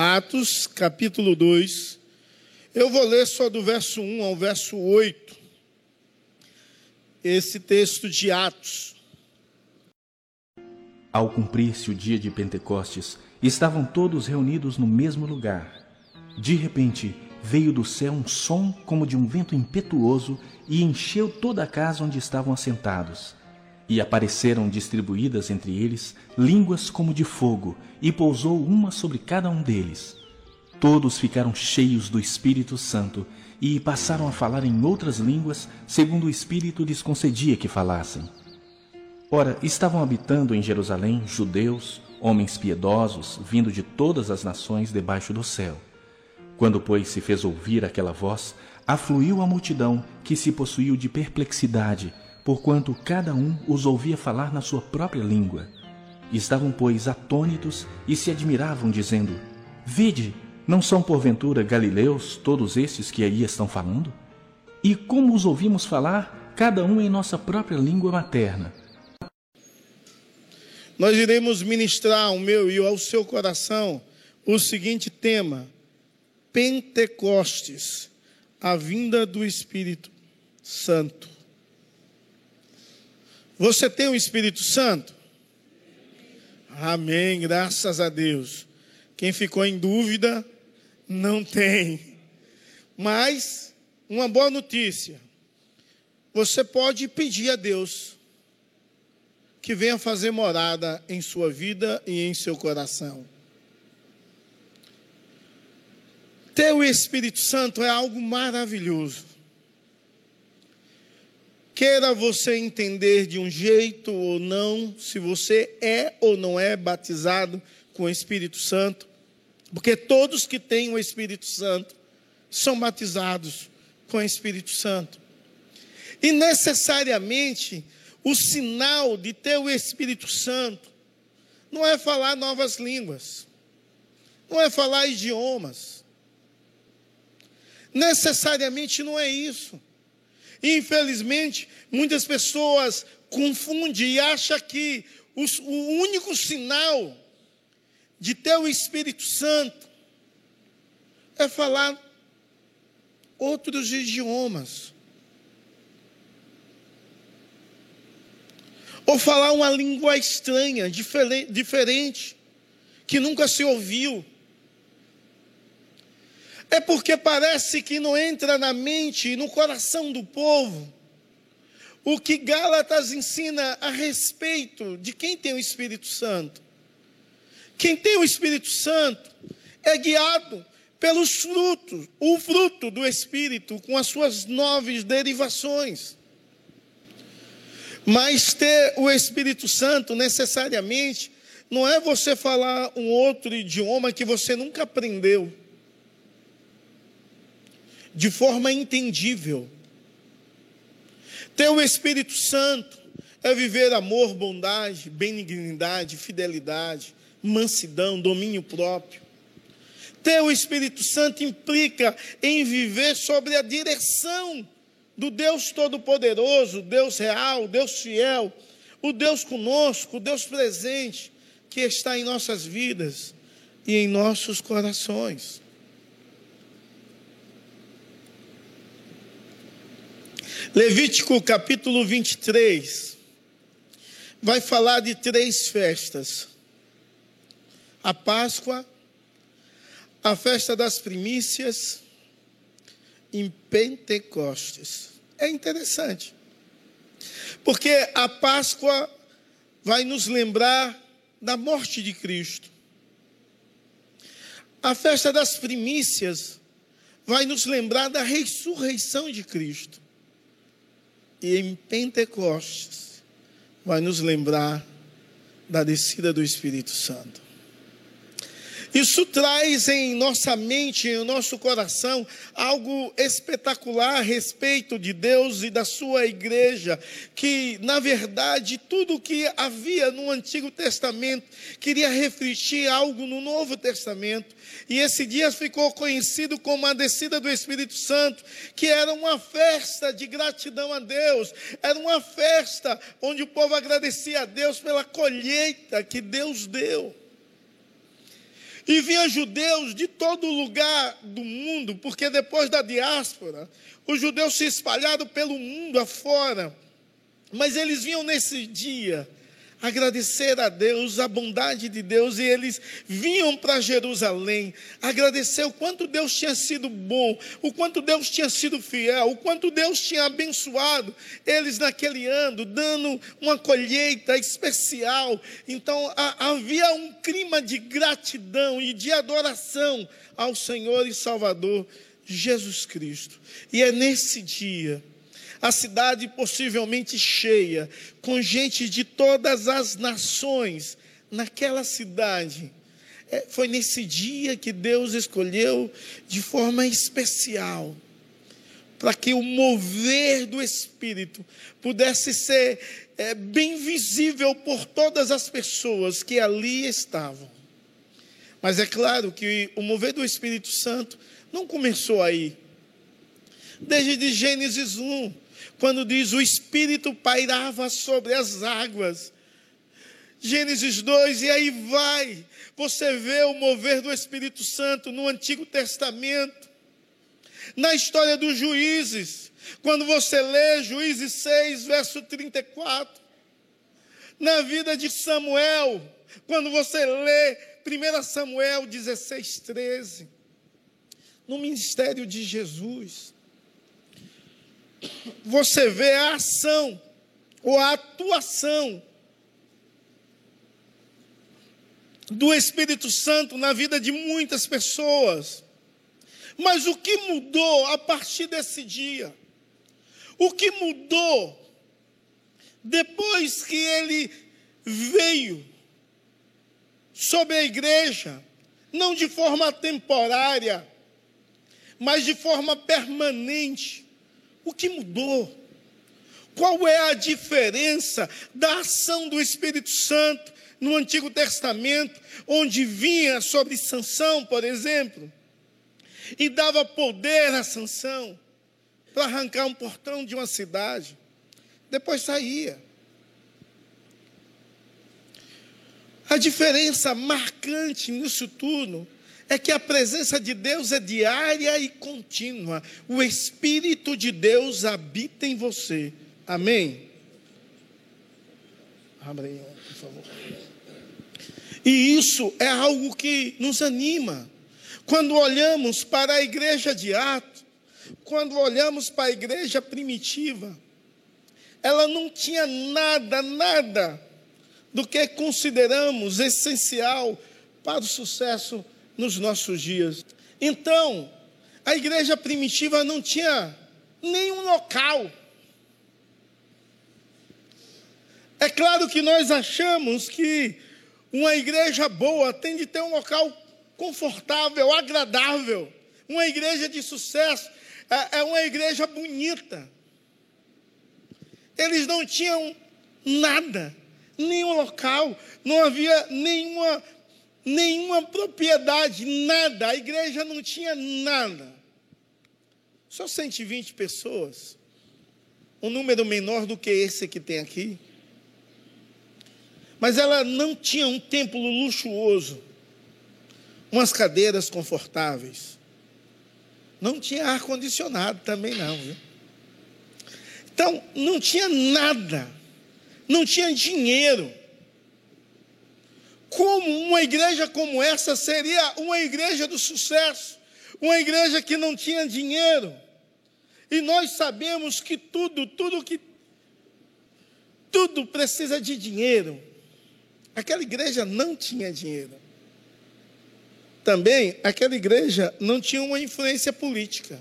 Atos, capítulo 2. Eu vou ler só do verso 1 ao verso 8. Esse texto de Atos. Ao cumprir-se o dia de Pentecostes, estavam todos reunidos no mesmo lugar. De repente, veio do céu um som como de um vento impetuoso e encheu toda a casa onde estavam assentados. E apareceram distribuídas entre eles línguas como de fogo, e pousou uma sobre cada um deles. Todos ficaram cheios do Espírito Santo e passaram a falar em outras línguas, segundo o Espírito lhes concedia que falassem. Ora, estavam habitando em Jerusalém judeus, homens piedosos, vindo de todas as nações debaixo do céu. Quando, pois, se fez ouvir aquela voz, afluiu a multidão que se possuiu de perplexidade, porquanto cada um os ouvia falar na sua própria língua. Estavam, pois, atônitos e se admiravam, dizendo: Vede, não são porventura galileus todos estes que aí estão falando? E como os ouvimos falar, cada um em nossa própria língua materna? Nós iremos ministrar ao meu e ao seu coração o seguinte tema: Pentecostes, a vinda do Espírito Santo. Você tem o Espírito Santo? Amém, graças a Deus. Quem ficou em dúvida, não tem. Mas, uma boa notícia: você pode pedir a Deus que venha fazer morada em sua vida e em seu coração. Ter o Espírito Santo é algo maravilhoso. Queira você entender de um jeito ou não, se você é ou não é batizado com o Espírito Santo, porque todos que têm o Espírito Santo são batizados com o Espírito Santo. E necessariamente o sinal de ter o Espírito Santo não é falar novas línguas, não é falar idiomas, Necessariamente não é isso. Infelizmente, muitas pessoas confundem e acham que os, o único sinal de ter o Espírito Santo é falar outros idiomas. Ou falar uma língua estranha, diferente, diferente que nunca se ouviu. É porque parece que não entra na mente e no coração do povo o que Gálatas ensina a respeito de quem tem o Espírito Santo. Quem tem o Espírito Santo é guiado pelos frutos, o fruto do Espírito, com as suas nove derivações. Mas ter o Espírito Santo necessariamente não é você falar um outro idioma que você nunca aprendeu de forma entendível. Ter o Espírito Santo é viver amor, bondade, benignidade, fidelidade, mansidão, domínio próprio. Ter o Espírito Santo implica em viver sobre a direção do Deus Todo-Poderoso, Deus real, Deus fiel, o Deus conosco, o Deus presente, que está em nossas vidas e em nossos corações. Levítico capítulo 23 vai falar de três festas: a Páscoa, a festa das primícias em Pentecostes. É interessante, porque a Páscoa vai nos lembrar da morte de Cristo. A festa das primícias vai nos lembrar da ressurreição de Cristo e em Pentecostes vai nos lembrar da descida do Espírito Santo. Isso traz em nossa mente, em nosso coração, algo espetacular a respeito de Deus e da sua igreja, que, na verdade, tudo o que havia no Antigo Testamento queria refletir algo no Novo Testamento. E esse dia ficou conhecido como a descida do Espírito Santo, que era uma festa de gratidão a Deus, era uma festa onde o povo agradecia a Deus pela colheita que Deus deu. E vinha judeus de todo lugar do mundo, porque depois da diáspora, os judeus se espalharam pelo mundo afora. Mas eles vinham nesse dia agradecer a Deus, a bondade de Deus, e eles vinham para Jerusalém agradecer o quanto Deus tinha sido bom, o quanto Deus tinha sido fiel, o quanto Deus tinha abençoado eles naquele ano, dando uma colheita especial. Então havia um clima de gratidão e de adoração ao Senhor e Salvador Jesus Cristo. E é nesse dia a cidade possivelmente cheia, com gente de todas as nações, naquela cidade. É, foi nesse dia que Deus escolheu de forma especial, para que o mover do Espírito pudesse ser é, bem visível por todas as pessoas que ali estavam. Mas é claro que o mover do Espírito Santo não começou aí. Desde Gênesis 1, quando diz o Espírito pairava sobre as águas. Gênesis 2, e aí vai, você vê o mover do Espírito Santo no Antigo Testamento, na história dos juízes, quando você lê Juízes 6, verso 34, na vida de Samuel, quando você lê 1 Samuel 16, 13, no ministério de Jesus você vê a ação ou a atuação do Espírito Santo na vida de muitas pessoas. Mas o que mudou a partir desse dia? O que mudou depois que ele veio sobre a igreja, não de forma temporária, mas de forma permanente? O que mudou? Qual é a diferença da ação do Espírito Santo no Antigo Testamento, onde vinha sobre Sansão, por exemplo, e dava poder a Sansão para arrancar um portão de uma cidade, depois saía. A diferença marcante nisso tudo é que a presença de Deus é diária e contínua. O Espírito de Deus habita em você. Amém? Abra aí, por favor. E isso é algo que nos anima. Quando olhamos para a igreja de Atos, quando olhamos para a igreja primitiva, ela não tinha nada, nada do que consideramos essencial para o sucesso nos nossos dias. Então, a igreja primitiva não tinha nenhum local. É claro que nós achamos que uma igreja boa tem de ter um local confortável, agradável. Uma igreja de sucesso é, é uma igreja bonita. Eles não tinham nada, nenhum local, não havia nenhuma nenhuma propriedade, nada. A igreja não tinha nada. Só 120 pessoas. Um número menor do que esse que tem aqui. Mas ela não tinha um templo luxuoso, umas cadeiras confortáveis. Não tinha ar-condicionado também, não. Viu? Então, não tinha nada. Não tinha dinheiro. Como uma igreja como essa seria uma igreja do sucesso, uma igreja que não tinha dinheiro. E nós sabemos que tudo, tudo que tudo precisa de dinheiro. Aquela igreja não tinha dinheiro. Também aquela igreja não tinha uma influência política.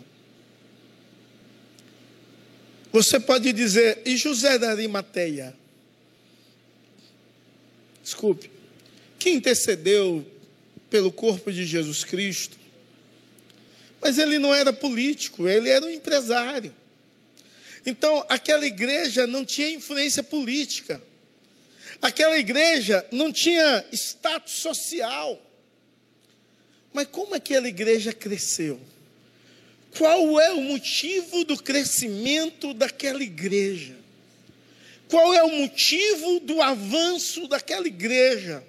Você pode dizer, e José da Arimateia? Desculpe que intercedeu pelo corpo de Jesus Cristo. Mas ele não era político, ele era um empresário. Então, aquela igreja não tinha influência política. Aquela igreja não tinha status social. Mas como aquela igreja cresceu? Qual é o motivo do crescimento daquela igreja? Qual é o motivo do avanço daquela igreja?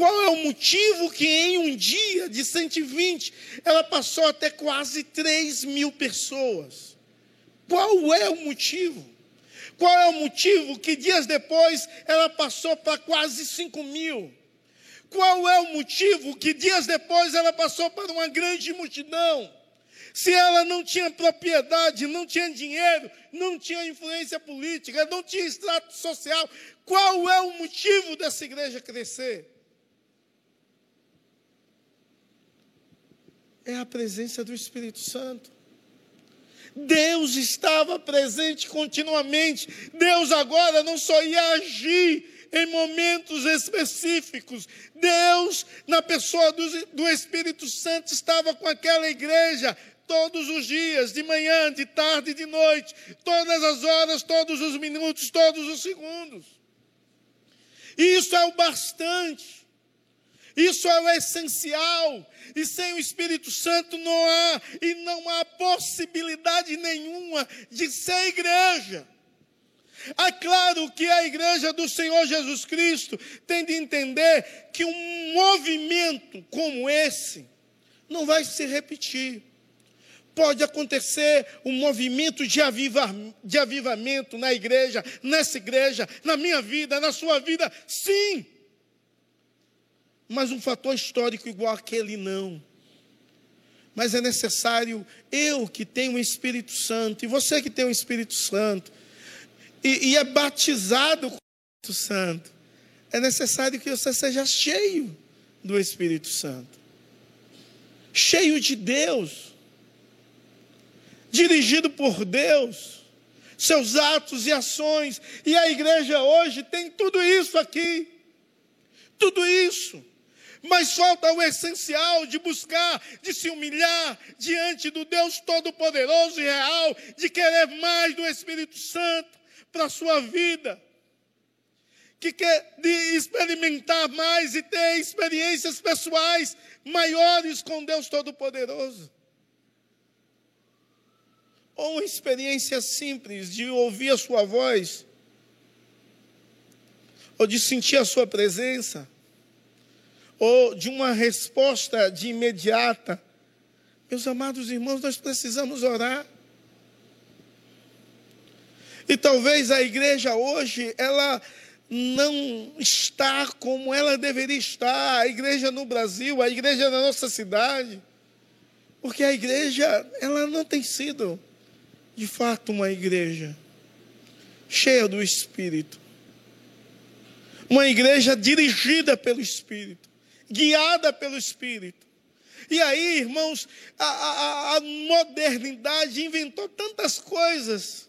Qual é o motivo que em um dia de 120 ela passou até quase 3 mil pessoas? Qual é o motivo? Qual é o motivo que dias depois ela passou para quase 5 mil? Qual é o motivo que dias depois ela passou para uma grande multidão? Se ela não tinha propriedade, não tinha dinheiro, não tinha influência política, não tinha extrato social, qual é o motivo dessa igreja crescer? É a presença do Espírito Santo. Deus estava presente continuamente. Deus agora não só ia agir em momentos específicos. Deus, na pessoa do, do Espírito Santo, estava com aquela igreja todos os dias, de manhã, de tarde, de noite, todas as horas, todos os minutos, todos os segundos. Isso é o bastante. Isso é o essencial. E sem o Espírito Santo não há e não há possibilidade nenhuma de ser igreja. É claro que a igreja do Senhor Jesus Cristo tem de entender que um movimento como esse não vai se repetir. Pode acontecer um movimento de, aviva, de avivamento na igreja, nessa igreja, na minha vida, na sua vida, sim. Mas um fator histórico igual aquele, não. Mas é necessário, eu que tenho o Espírito Santo, e você que tem o Espírito Santo, e, e é batizado com o Espírito Santo, é necessário que você seja cheio do Espírito Santo, cheio de Deus, dirigido por Deus, seus atos e ações, e a igreja hoje tem tudo isso aqui, tudo isso. Mas falta o essencial de buscar, de se humilhar diante do Deus Todo-Poderoso e real, de querer mais do Espírito Santo, para a sua vida, que quer de experimentar mais e ter experiências pessoais maiores com Deus Todo-Poderoso. Ou uma experiência simples de ouvir a sua voz, ou de sentir a sua presença, ou de uma resposta de imediata. Meus amados irmãos, nós precisamos orar. E talvez a igreja hoje, ela não está como ela deveria estar, a igreja no Brasil, a igreja na nossa cidade, porque a igreja, ela não tem sido, de fato, uma igreja cheia do Espírito, uma igreja dirigida pelo Espírito, guiada pelo Espírito. E aí, irmãos, a, a, a modernidade inventou tantas coisas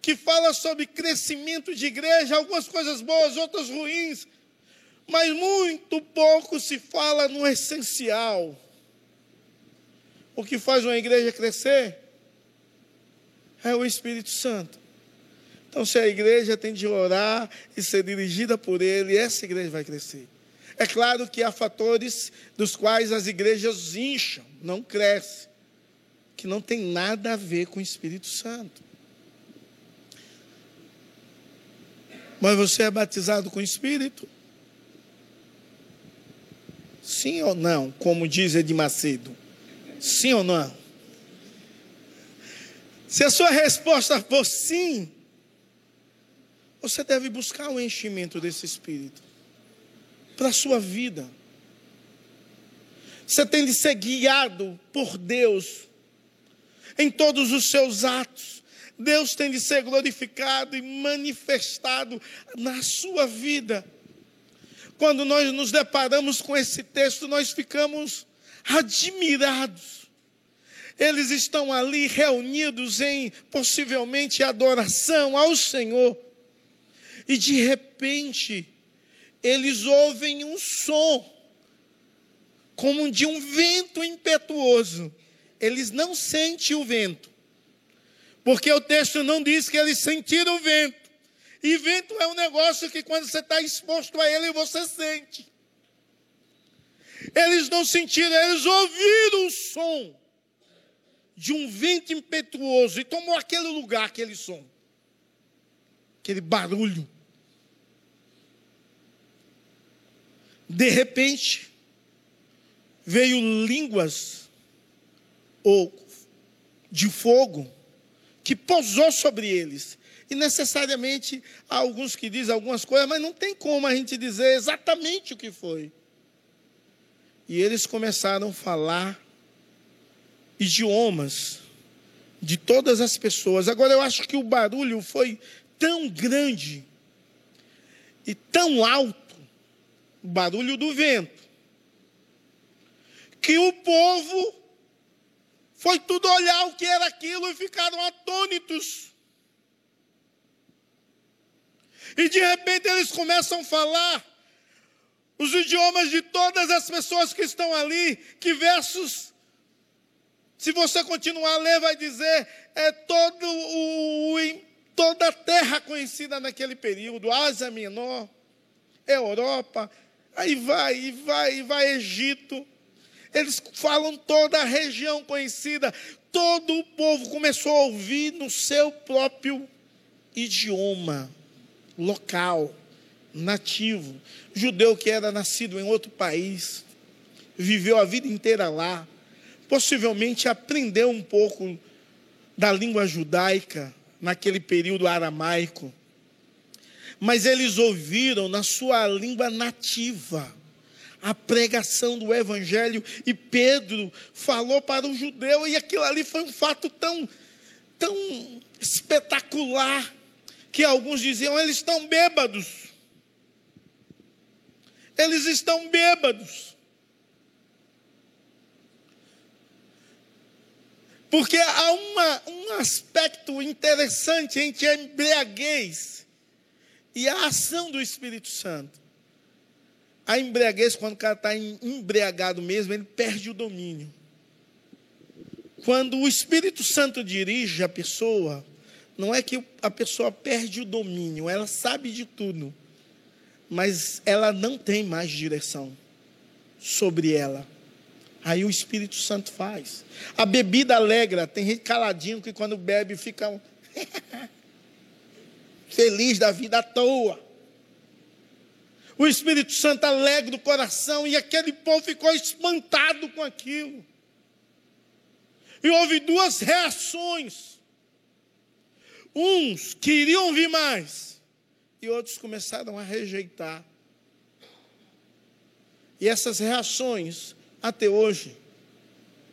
que fala sobre crescimento de igreja, algumas coisas boas, outras ruins, mas muito pouco se fala no essencial. O que faz uma igreja crescer é o Espírito Santo. Então, se a igreja tem de orar e ser dirigida por Ele, essa igreja vai crescer. É claro que há fatores dos quais as igrejas incham, não crescem, que não tem nada a ver com o Espírito Santo. Mas você é batizado com o Espírito? Sim ou não? Como diz Ed Macedo. Sim ou não? Se a sua resposta for sim, você deve buscar o enchimento desse Espírito para a sua vida. Você tem de ser guiado por Deus em todos os seus atos. Deus tem de ser glorificado e manifestado na sua vida. Quando nós nos deparamos com esse texto, nós ficamos admirados. Eles estão ali reunidos em possivelmente adoração ao Senhor. E de repente, eles ouvem um som, como de um vento impetuoso. Eles não sentem o vento, porque o texto não diz que eles sentiram o vento. E vento é um negócio que quando você está exposto a ele, você sente. Eles não sentiram, eles ouviram o som de um vento impetuoso e tomou aquele lugar, aquele som, aquele barulho. De repente, veio línguas ou de fogo que pousou sobre eles. E necessariamente há alguns que dizem algumas coisas, mas não tem como a gente dizer exatamente o que foi. E eles começaram a falar idiomas de todas as pessoas. Agora eu acho que o barulho foi tão grande e tão alto, barulho do vento, que o povo foi tudo olhar o que era aquilo e ficaram atônitos. E de repente eles começam a falar os idiomas de todas as pessoas que estão ali, que versos, se você continuar a ler, vai dizer, é todo o, toda a terra conhecida naquele período, Ásia Menor, Europa, aí vai, e vai, e vai Egito. Eles falam toda a região conhecida, todo o povo começou a ouvir no seu próprio idioma local, nativo, judeu que era nascido em outro país, viveu a vida inteira lá, possivelmente aprendeu um pouco da língua judaica naquele período aramaico, mas eles ouviram na sua língua nativa a pregação do evangelho e Pedro falou para o judeu e aquilo ali foi um fato tão tão espetacular que alguns diziam eles estão bêbados. Eles estão bêbados. Porque há uma, um aspecto interessante entre a embriaguez e a ação do Espírito Santo. A embriaguez, quando o cara está embriagado mesmo, ele perde o domínio. Quando o Espírito Santo dirige a pessoa, não é que a pessoa perde o domínio, ela sabe de tudo, mas ela não tem mais direção sobre ela. Aí o Espírito Santo faz. A bebida alegra, tem gente caladinho que quando bebe fica feliz da vida à toa. O Espírito Santo alegra o coração e aquele povo ficou espantado com aquilo. E houve duas reações. Uns queriam ouvir mais e outros começaram a rejeitar. E essas reações, até hoje,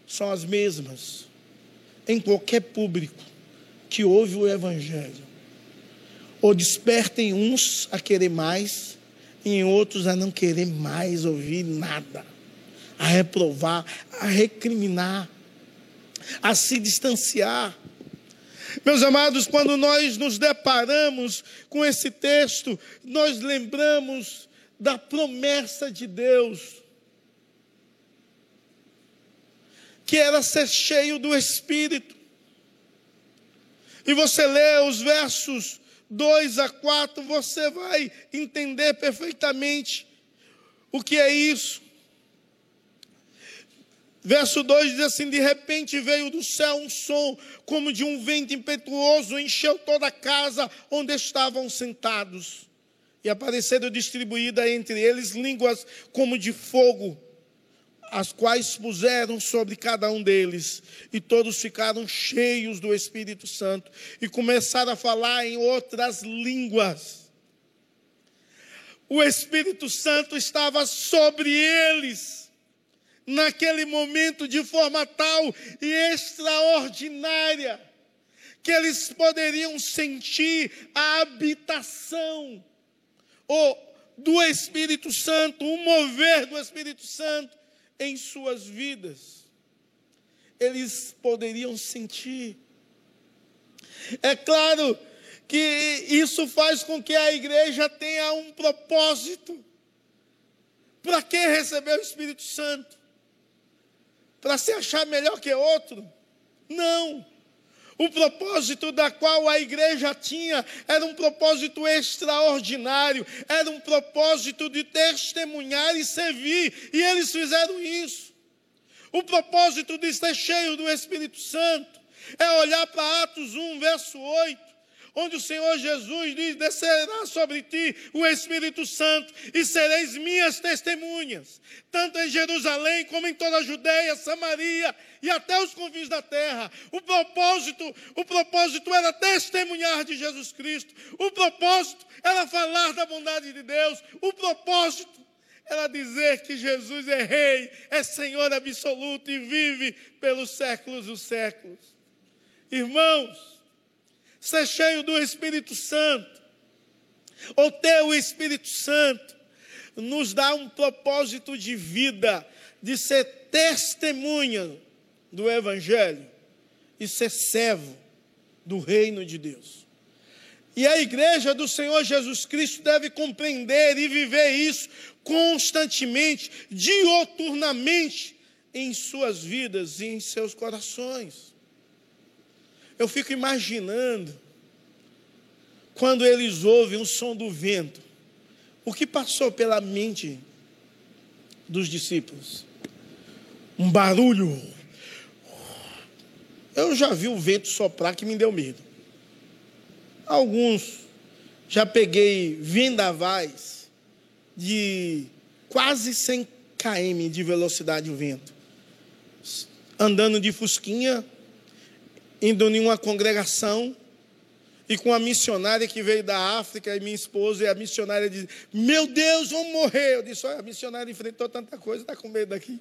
são as mesmas em qualquer público que ouve o Evangelho. Ou despertem uns a querer mais, e em outros a não querer mais ouvir nada, a reprovar, a recriminar, a se distanciar. Meus amados, quando nós nos deparamos com esse texto, nós lembramos da promessa de Deus, que era ser cheio do Espírito. E você lê os versos 2 a 4, você vai entender perfeitamente o que é isso. Verso 2 diz assim: De repente veio do céu um som, como de um vento impetuoso, encheu toda a casa onde estavam sentados. E apareceram distribuídas entre eles línguas como de fogo, as quais puseram sobre cada um deles. E todos ficaram cheios do Espírito Santo e começaram a falar em outras línguas. O Espírito Santo estava sobre eles naquele momento de forma tal e extraordinária que eles poderiam sentir a habitação ou do Espírito Santo, o mover do Espírito Santo em suas vidas. Eles poderiam sentir. É claro que isso faz com que a igreja tenha um propósito. Para que receber o Espírito Santo? para se achar melhor que outro. Não. O propósito da qual a igreja tinha era um propósito extraordinário, era um propósito de testemunhar e servir, e eles fizeram isso. O propósito de ser cheio do Espírito Santo é olhar para Atos 1, verso 8, onde o Senhor Jesus diz: descerá sobre ti o Espírito Santo e sereis minhas testemunhas, tanto em Jerusalém como em toda a Judéia, Samaria e até os confins da terra. O propósito, o propósito era testemunhar de Jesus Cristo. O propósito era falar da bondade de Deus. O propósito era dizer que Jesus é rei, é Senhor absoluto e vive pelos séculos dos séculos. Irmãos, ser cheio do Espírito Santo, ou ter o Espírito Santo, nos dá um propósito de vida, de ser testemunha do Evangelho e ser servo do reino de Deus. E a igreja do Senhor Jesus Cristo deve compreender e viver isso constantemente, dioturnamente, em suas vidas e em seus corações. Eu fico imaginando quando eles ouvem o som do vento, o que passou pela mente dos discípulos? Um barulho. Eu já vi o vento soprar que me deu medo. Alguns já peguei vendavais de quase 100 km de velocidade o vento. Andando de fusquinha, indo em uma congregação e com a missionária que veio da África e minha esposa, e a missionária diz: Meu Deus, vamos morrer. Eu disse: Olha, a missionária enfrentou tanta coisa, está com medo daqui.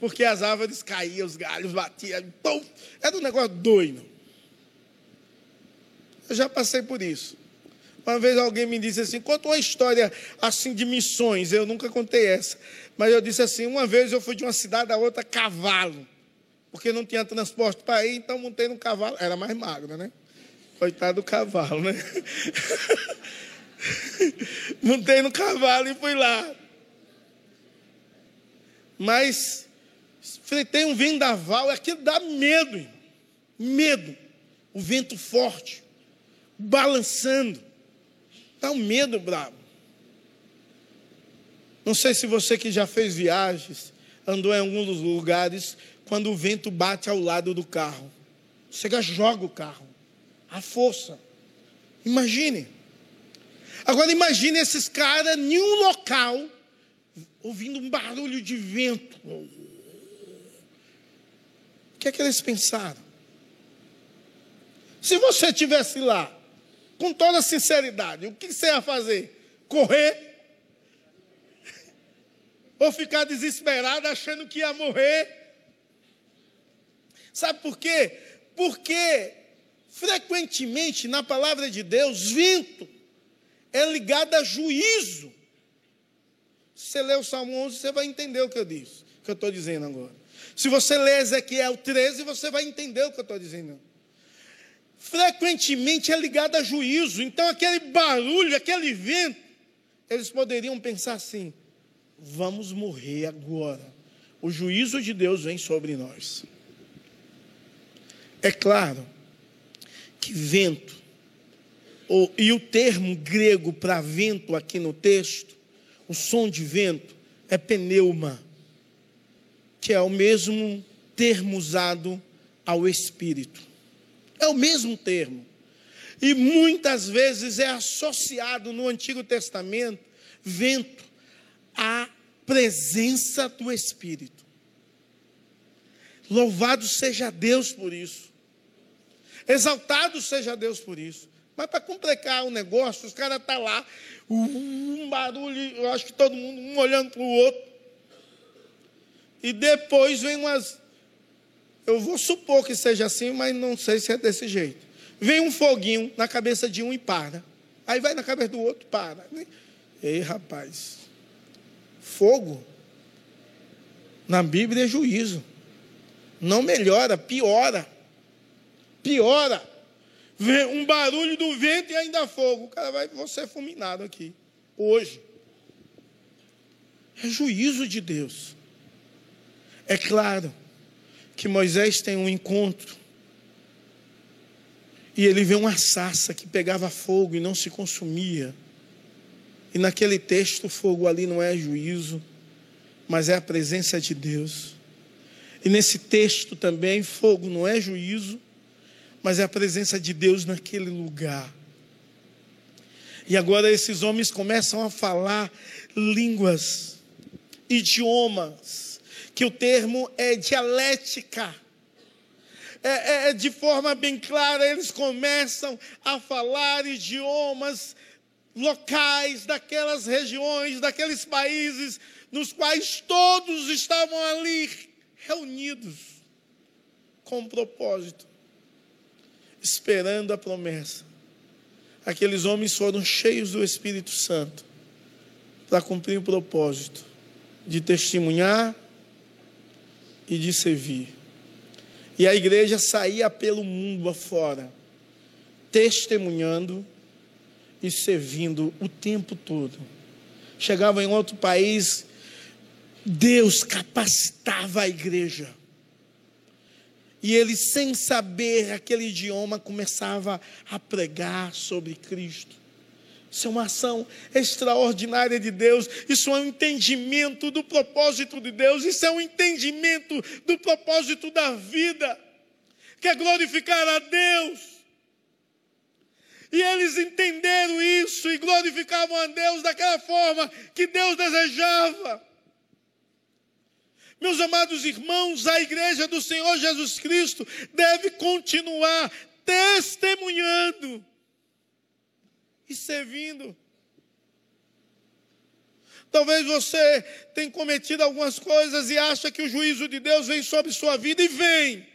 Porque as árvores caíam, os galhos batiam, pum, era um negócio doido. Eu já passei por isso. Uma vez alguém me disse assim: conta uma história assim de missões. Eu nunca contei essa. Mas eu disse assim: uma vez eu fui de uma cidade a outra cavalo porque não tinha transporte para ir, então montei no cavalo. Era mais magro, né? Coitado do cavalo, né? montei no cavalo e fui lá. Mas enfrentei um vendaval, aquilo dá medo, irmão. medo. O vento forte, balançando. Dá um medo bravo. Não sei se você que já fez viagens, andou em alguns lugares, quando o vento bate ao lado do carro. Chega, joga o carro. A força. Imagine. Agora imagine esses caras em um local, ouvindo um barulho de vento. O que é que eles pensaram? Se você estivesse lá, com toda sinceridade, o que você ia fazer? Correr? Ou ficar desesperado achando que ia morrer? Sabe por quê? Porque frequentemente na palavra de Deus, vento é ligado a juízo. Se você ler o Salmo 11, você vai entender o que eu disse, o que eu estou dizendo agora. Se você ler Ezequiel 13, você vai entender o que eu estou dizendo. Frequentemente é ligado a juízo. Então, aquele barulho, aquele vento, eles poderiam pensar assim: vamos morrer agora. O juízo de Deus vem sobre nós. É claro que vento, ou, e o termo grego para vento aqui no texto, o som de vento, é pneuma, que é o mesmo termo usado ao espírito. É o mesmo termo. E muitas vezes é associado no Antigo Testamento, vento, à presença do Espírito. Louvado seja Deus por isso. Exaltado seja Deus por isso. Mas para complicar o negócio, os caras estão tá lá, um barulho, eu acho que todo mundo, um olhando para o outro. E depois vem umas. Eu vou supor que seja assim, mas não sei se é desse jeito. Vem um foguinho na cabeça de um e para. Aí vai na cabeça do outro, para. Ei, rapaz. Fogo. Na Bíblia é juízo. Não melhora, piora piora. Vem um barulho do vento e ainda fogo. O cara vai ser fulminado aqui, hoje. É juízo de Deus. É claro que Moisés tem um encontro. E ele vê uma sassa que pegava fogo e não se consumia. E naquele texto, o fogo ali não é juízo, mas é a presença de Deus. E nesse texto também, fogo não é juízo, mas é a presença de Deus naquele lugar. E agora esses homens começam a falar línguas, idiomas, que o termo é dialética. É, é, é, de forma bem clara, eles começam a falar idiomas locais daquelas regiões, daqueles países nos quais todos estavam ali reunidos com um propósito, esperando a promessa. Aqueles homens foram cheios do Espírito Santo para cumprir o propósito de testemunhar e de servir. E a igreja saía pelo mundo afora, testemunhando e servindo o tempo todo. Chegava em outro país, Deus capacitava a igreja. E ele, sem saber aquele idioma, começava a pregar sobre Cristo. Isso é uma ação extraordinária de Deus. Isso é um entendimento do propósito de Deus. Isso é um entendimento do propósito da vida. Que é glorificar a Deus. E eles entenderam isso e glorificavam a Deus daquela forma que Deus desejava. Meus amados irmãos, a igreja do Senhor Jesus Cristo deve continuar testemunhando e servindo. Talvez você tenha cometido algumas coisas e acha que o juízo de Deus vem sobre sua vida e vem.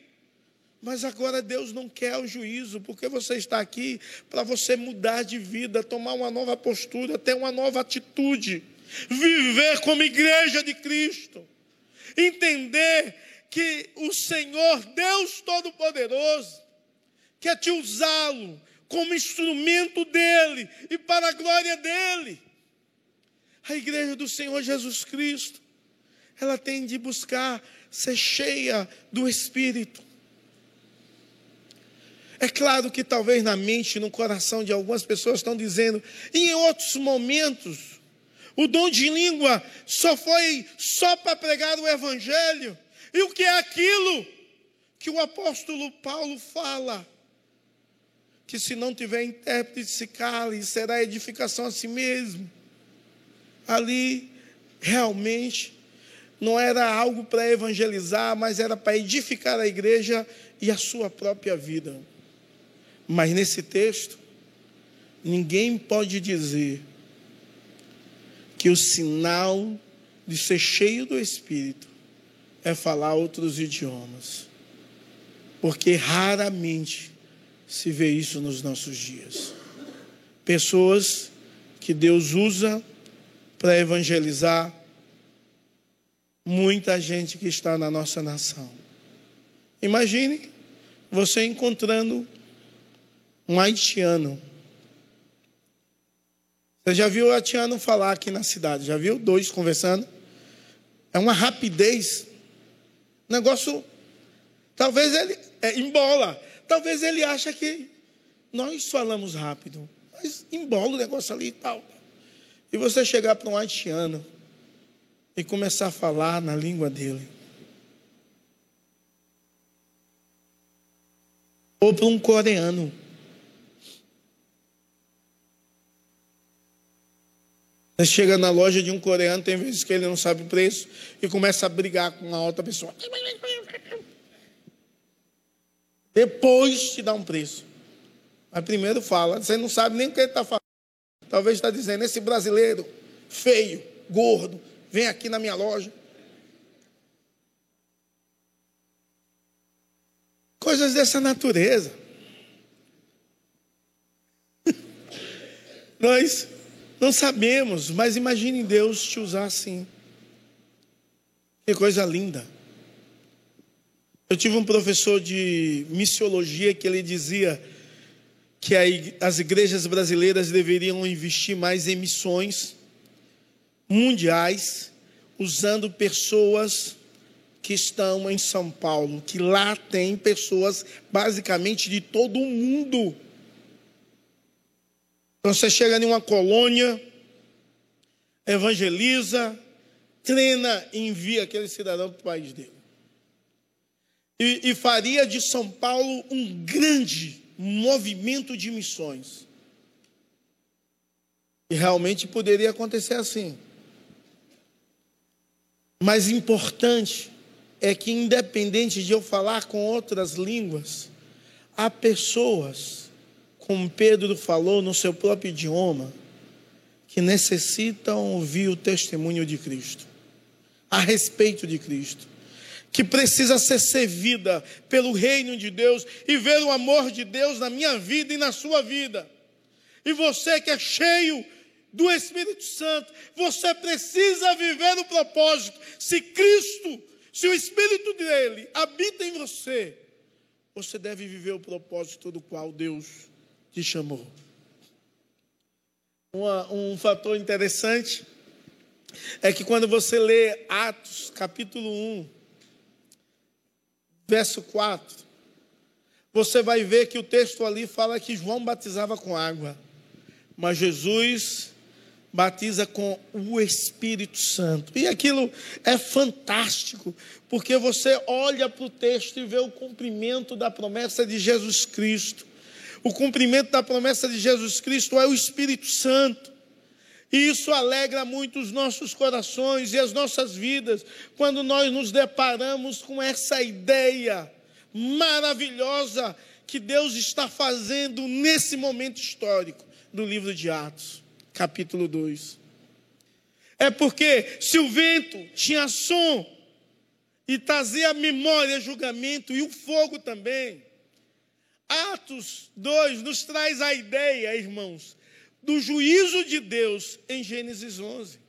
Mas agora Deus não quer o juízo, porque você está aqui para você mudar de vida, tomar uma nova postura, ter uma nova atitude, viver como igreja de Cristo, entender que o Senhor, Deus Todo-Poderoso, quer te usá-lo como instrumento dele e para a glória dele. A igreja do Senhor Jesus Cristo, ela tem de buscar ser cheia do Espírito. É claro que talvez na mente, no coração de algumas pessoas estão dizendo, em outros momentos, o dom de língua só foi só para pregar o evangelho. E o que é aquilo que o apóstolo Paulo fala? que se não tiver intérprete se cale, será edificação a si mesmo. Ali, realmente, não era algo para evangelizar, mas era para edificar a igreja e a sua própria vida. Mas nesse texto, ninguém pode dizer que o sinal de ser cheio do Espírito é falar outros idiomas. Porque raramente se vê isso nos nossos dias. Pessoas que Deus usa para evangelizar muita gente que está na nossa nação. Imagine você encontrando um haitiano. Você já viu o haitiano falar aqui na cidade? Já viu? Dois conversando. É uma rapidez. Negócio. Talvez ele. É, embola. Talvez ele ache que nós falamos rápido, mas embola o negócio ali e tal. E você chegar para um haitiano e começar a falar na língua dele. Ou para um coreano. Você chega na loja de um coreano, tem vezes que ele não sabe o preço e começa a brigar com a outra pessoa. Depois te dá um preço. Mas primeiro fala, você não sabe nem o que ele está falando. Talvez está dizendo, esse brasileiro feio, gordo, vem aqui na minha loja. Coisas dessa natureza. Nós não sabemos, mas imagine Deus te usar assim. Que coisa linda. Eu tive um professor de missiologia que ele dizia que as igrejas brasileiras deveriam investir mais em missões mundiais, usando pessoas que estão em São Paulo, que lá tem pessoas basicamente de todo o mundo. Então você chega em uma colônia, evangeliza, treina e envia aquele cidadão para o país dele. e, e faria de São Paulo um grande movimento de missões. E realmente poderia acontecer assim. Mas importante é que, independente de eu falar com outras línguas, há pessoas, como Pedro falou no seu próprio idioma, que necessitam ouvir o testemunho de Cristo, a respeito de Cristo, que precisa ser servida pelo reino de Deus e ver o amor de Deus na minha vida e na sua vida. E você que é cheio do Espírito Santo, você precisa viver o propósito. Se Cristo, se o Espírito dele habita em você, você deve viver o propósito do qual Deus te chamou. Uma, um fator interessante é que quando você lê Atos capítulo 1, verso 4, você vai ver que o texto ali fala que João batizava com água, mas Jesus batiza com o Espírito Santo. E aquilo é fantástico, porque você olha para o texto e vê o cumprimento da promessa de Jesus Cristo. O cumprimento da promessa de Jesus Cristo é o Espírito Santo. E isso alegra muito os nossos corações e as nossas vidas, quando nós nos deparamos com essa ideia maravilhosa que Deus está fazendo nesse momento histórico do livro de Atos capítulo 2. É porque se o vento tinha som e trazia memória, julgamento e o fogo também, Atos 2 nos traz a ideia, irmãos, do juízo de Deus em Gênesis 11.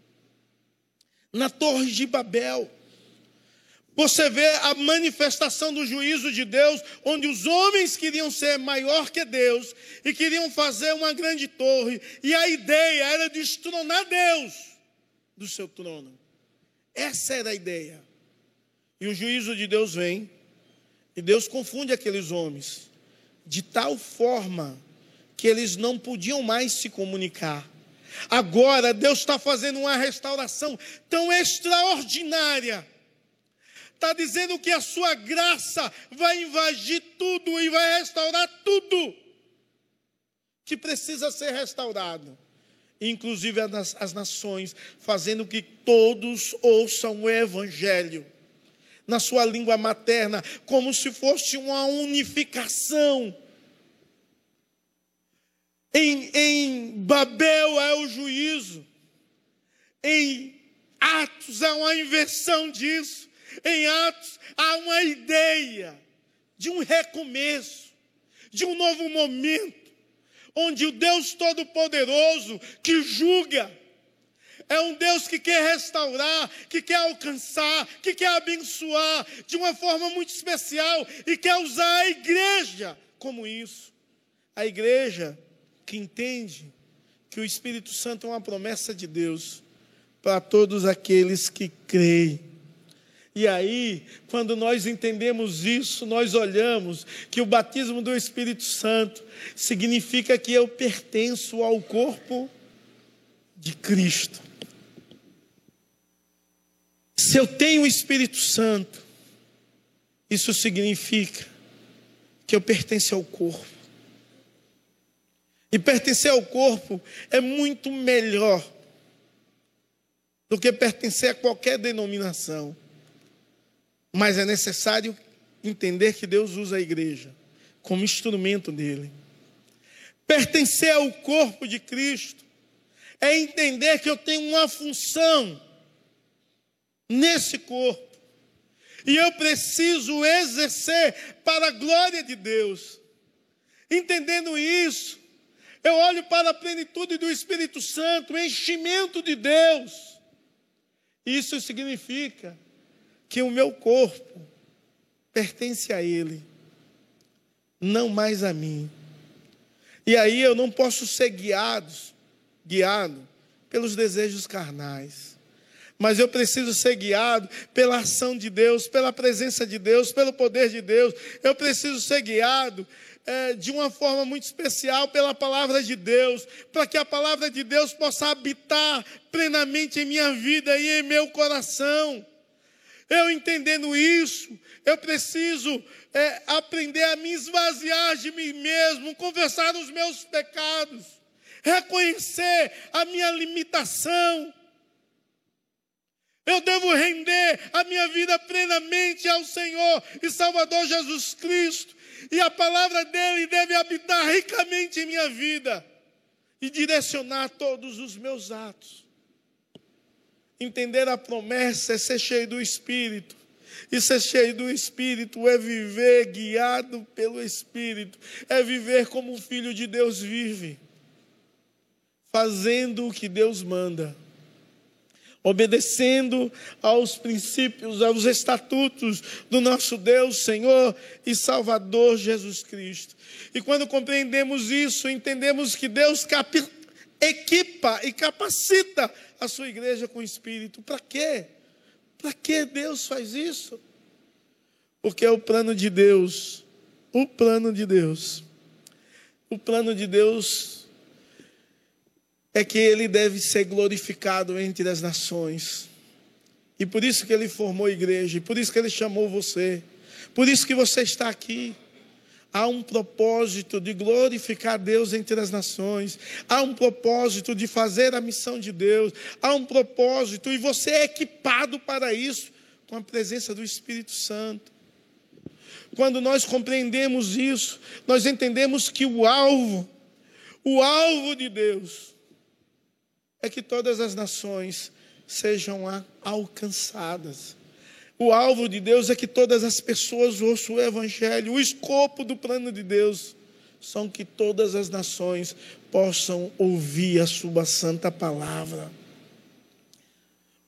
Na Torre de Babel. Você vê a manifestação do juízo de Deus, onde os homens queriam ser maior que Deus e queriam fazer uma grande torre, e a ideia era destronar Deus do seu trono. Essa era a ideia. E o juízo de Deus vem, e Deus confunde aqueles homens, de tal forma que eles não podiam mais se comunicar. Agora, Deus está fazendo uma restauração tão extraordinária Está dizendo que a sua graça vai invadir tudo e vai restaurar tudo que precisa ser restaurado, inclusive as nações, fazendo que todos ouçam o Evangelho na sua língua materna, como se fosse uma unificação. Em, em Babel é o juízo, em Atos é uma inversão disso. Em Atos há uma ideia de um recomeço, de um novo momento, onde o Deus Todo-Poderoso que julga, é um Deus que quer restaurar, que quer alcançar, que quer abençoar de uma forma muito especial e quer usar a igreja como isso. A igreja que entende que o Espírito Santo é uma promessa de Deus para todos aqueles que creem. E aí, quando nós entendemos isso, nós olhamos que o batismo do Espírito Santo significa que eu pertenço ao corpo de Cristo. Se eu tenho o Espírito Santo, isso significa que eu pertenço ao corpo. E pertencer ao corpo é muito melhor do que pertencer a qualquer denominação. Mas é necessário entender que Deus usa a igreja como instrumento dele. Pertencer ao corpo de Cristo é entender que eu tenho uma função nesse corpo. E eu preciso exercer para a glória de Deus. Entendendo isso, eu olho para a plenitude do Espírito Santo, o enchimento de Deus. Isso significa que o meu corpo pertence a Ele, não mais a mim. E aí eu não posso ser guiado, guiado pelos desejos carnais. Mas eu preciso ser guiado pela ação de Deus, pela presença de Deus, pelo poder de Deus. Eu preciso ser guiado é, de uma forma muito especial pela palavra de Deus, para que a palavra de Deus possa habitar plenamente em minha vida e em meu coração. Eu entendendo isso, eu preciso é, aprender a me esvaziar de mim mesmo, confessar os meus pecados, reconhecer a minha limitação. Eu devo render a minha vida plenamente ao Senhor e Salvador Jesus Cristo, e a palavra dele deve habitar ricamente em minha vida e direcionar todos os meus atos. Entender a promessa é ser cheio do Espírito. E ser cheio do Espírito é viver guiado pelo Espírito, é viver como um filho de Deus vive, fazendo o que Deus manda, obedecendo aos princípios, aos estatutos do nosso Deus, Senhor e Salvador Jesus Cristo. E quando compreendemos isso, entendemos que Deus equipa e capacita a sua igreja com o Espírito. Para quê? Para que Deus faz isso? Porque é o plano de Deus. O plano de Deus. O plano de Deus é que ele deve ser glorificado entre as nações. E por isso que ele formou a igreja, e por isso que ele chamou você. Por isso que você está aqui há um propósito de glorificar Deus entre as nações, há um propósito de fazer a missão de Deus, há um propósito, e você é equipado para isso com a presença do Espírito Santo. Quando nós compreendemos isso, nós entendemos que o alvo, o alvo de Deus, é que todas as nações sejam alcançadas. O alvo de Deus é que todas as pessoas ouçam o Evangelho. O escopo do plano de Deus são que todas as nações possam ouvir a sua santa palavra.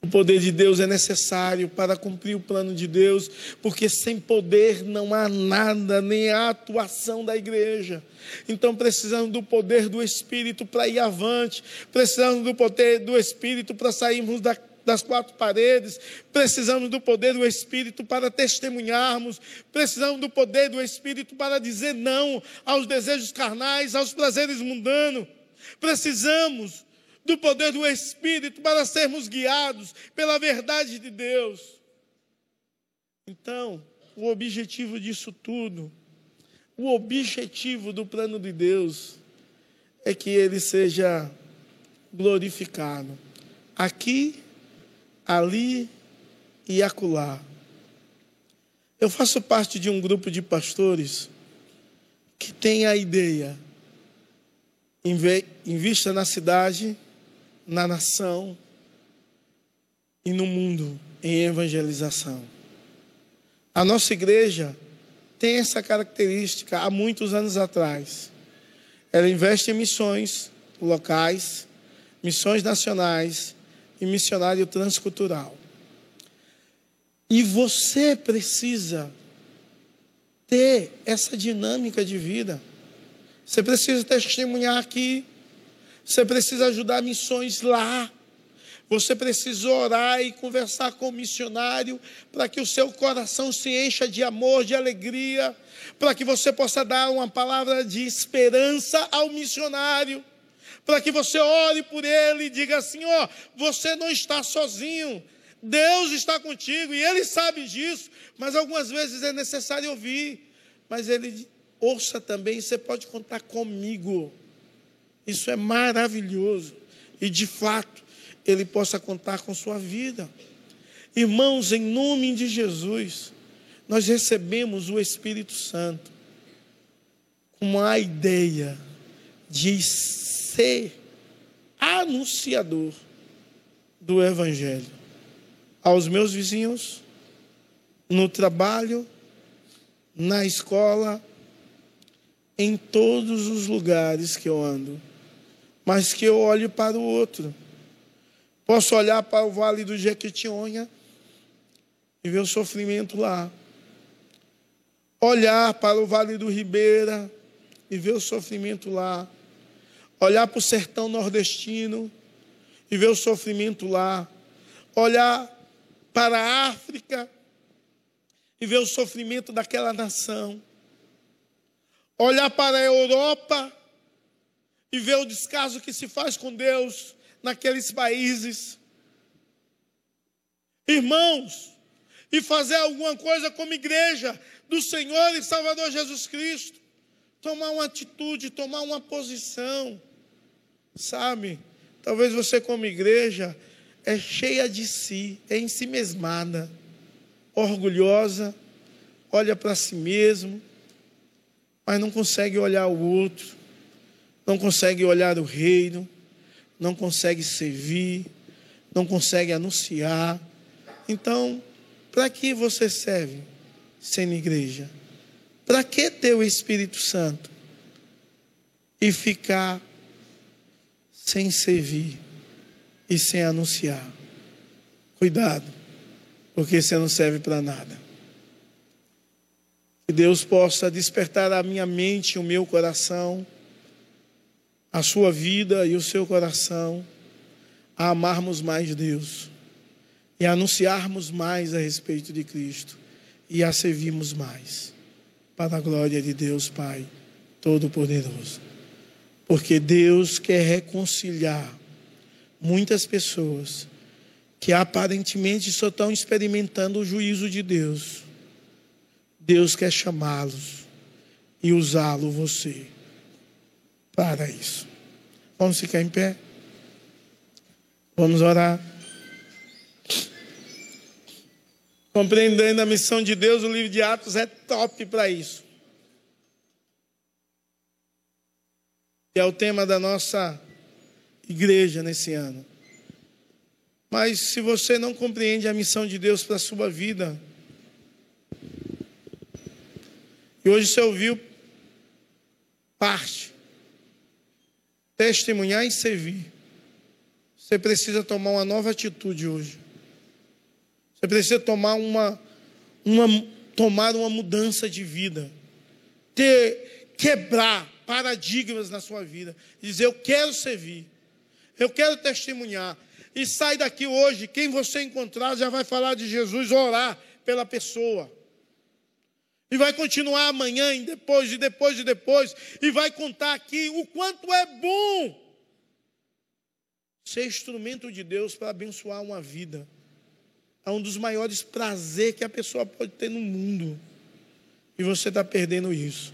O poder de Deus é necessário para cumprir o plano de Deus, porque sem poder não há nada, nem a atuação da igreja. Então precisamos do poder do Espírito para ir avante, precisamos do poder do Espírito para sairmos da das quatro paredes, precisamos do poder do Espírito para testemunharmos, precisamos do poder do Espírito para dizer não aos desejos carnais, aos prazeres mundanos, precisamos do poder do Espírito para sermos guiados pela verdade de Deus. Então, o objetivo disso tudo, o objetivo do plano de Deus, é que ele seja glorificado aqui ali e acolá. Eu faço parte de um grupo de pastores que tem a ideia, invista na cidade, na nação e no mundo em evangelização. A nossa igreja tem essa característica há muitos anos atrás. Ela investe em missões locais, missões nacionais e missionário transcultural. E você precisa ter essa dinâmica de vida. Você precisa testemunhar aqui. Você precisa ajudar missões lá. Você precisa orar e conversar com o missionário para que o seu coração se encha de amor, de alegria, para que você possa dar uma palavra de esperança ao missionário para que você ore por ele e diga assim: ó, você não está sozinho, Deus está contigo e ele sabe disso, mas algumas vezes é necessário ouvir, mas ele ouça também, você pode contar comigo. Isso é maravilhoso e de fato ele possa contar com sua vida. Irmãos, em nome de Jesus, nós recebemos o Espírito Santo com a ideia de ser anunciador do Evangelho aos meus vizinhos, no trabalho, na escola, em todos os lugares que eu ando, mas que eu olhe para o outro. Posso olhar para o vale do Jequitinhonha e ver o sofrimento lá. Olhar para o vale do Ribeira e ver o sofrimento lá olhar para o sertão nordestino e ver o sofrimento lá, olhar para a África e ver o sofrimento daquela nação, olhar para a Europa e ver o descaso que se faz com Deus naqueles países. Irmãos, e fazer alguma coisa como igreja do Senhor e Salvador Jesus Cristo. Tomar uma atitude, tomar uma posição. Sabe? Talvez você, como igreja, é cheia de si, é em si mesmada, orgulhosa, olha para si mesmo, mas não consegue olhar o outro, não consegue olhar o reino, não consegue servir, não consegue anunciar. Então, para que você serve sendo igreja? Para que ter o Espírito Santo e ficar sem servir e sem anunciar? Cuidado, porque você não serve para nada. Que Deus possa despertar a minha mente, o meu coração, a sua vida e o seu coração a amarmos mais Deus e a anunciarmos mais a respeito de Cristo e a servirmos mais para a glória de Deus Pai Todo-Poderoso. Porque Deus quer reconciliar muitas pessoas que aparentemente só estão experimentando o juízo de Deus. Deus quer chamá-los e usá-lo você para isso. Vamos ficar em pé? Vamos orar. Compreendendo a missão de Deus, o livro de Atos é top para isso. É o tema da nossa igreja nesse ano. Mas se você não compreende a missão de Deus para a sua vida, e hoje você ouviu parte, testemunhar e servir, você precisa tomar uma nova atitude hoje. Você precisa tomar uma, uma, tomar uma mudança de vida. Ter, quebrar paradigmas na sua vida. Dizer, eu quero servir. Eu quero testemunhar. E sai daqui hoje, quem você encontrar já vai falar de Jesus, orar pela pessoa. E vai continuar amanhã, e depois, e depois, e depois. E vai contar aqui o quanto é bom ser instrumento de Deus para abençoar uma vida é um dos maiores prazeres que a pessoa pode ter no mundo. E você está perdendo isso.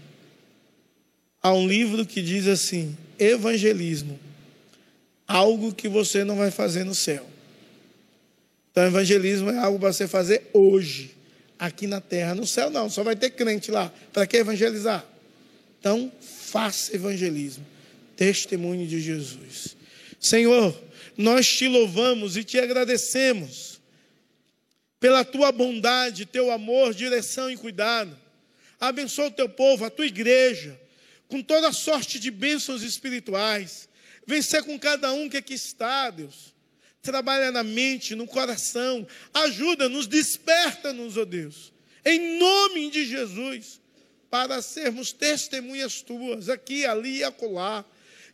Há um livro que diz assim: evangelismo, algo que você não vai fazer no céu. Então, evangelismo é algo para você fazer hoje, aqui na terra. No céu, não, só vai ter crente lá. Para que evangelizar? Então, faça evangelismo. Testemunho de Jesus. Senhor, nós te louvamos e te agradecemos pela tua bondade, teu amor, direção e cuidado. Abençoa o teu povo, a tua igreja, com toda sorte de bênçãos espirituais. Vencer com cada um que aqui está, Deus. Trabalha na mente, no coração. Ajuda-nos, desperta-nos, ó oh Deus. Em nome de Jesus, para sermos testemunhas tuas, aqui, ali e acolá.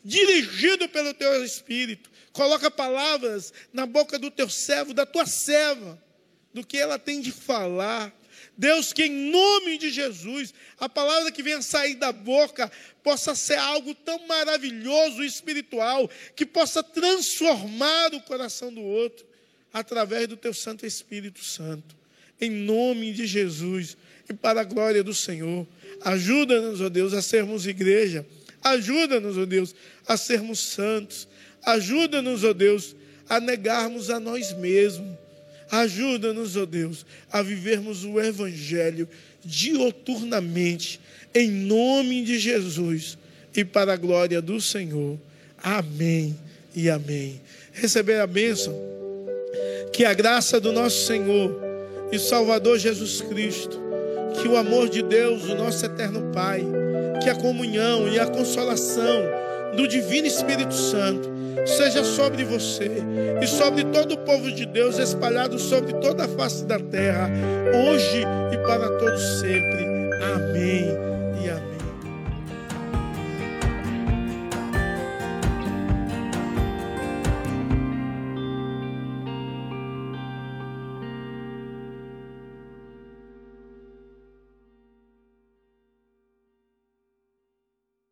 Dirigido pelo teu Espírito. Coloca palavras na boca do teu servo, da tua serva do que ela tem de falar. Deus, que em nome de Jesus, a palavra que venha sair da boca possa ser algo tão maravilhoso e espiritual, que possa transformar o coração do outro, através do teu Santo Espírito Santo. Em nome de Jesus e para a glória do Senhor. Ajuda-nos, ó Deus, a sermos igreja. Ajuda-nos, ó Deus, a sermos santos. Ajuda-nos, ó Deus, a negarmos a nós mesmos Ajuda-nos, ó oh Deus, a vivermos o Evangelho dioturnamente, em nome de Jesus e para a glória do Senhor. Amém e amém. Receber a bênção, que a graça do nosso Senhor e Salvador Jesus Cristo, que o amor de Deus, o nosso eterno Pai, que a comunhão e a consolação do Divino Espírito Santo seja sobre você e sobre todo o povo de Deus espalhado sobre toda a face da terra, hoje e para todos sempre. Amém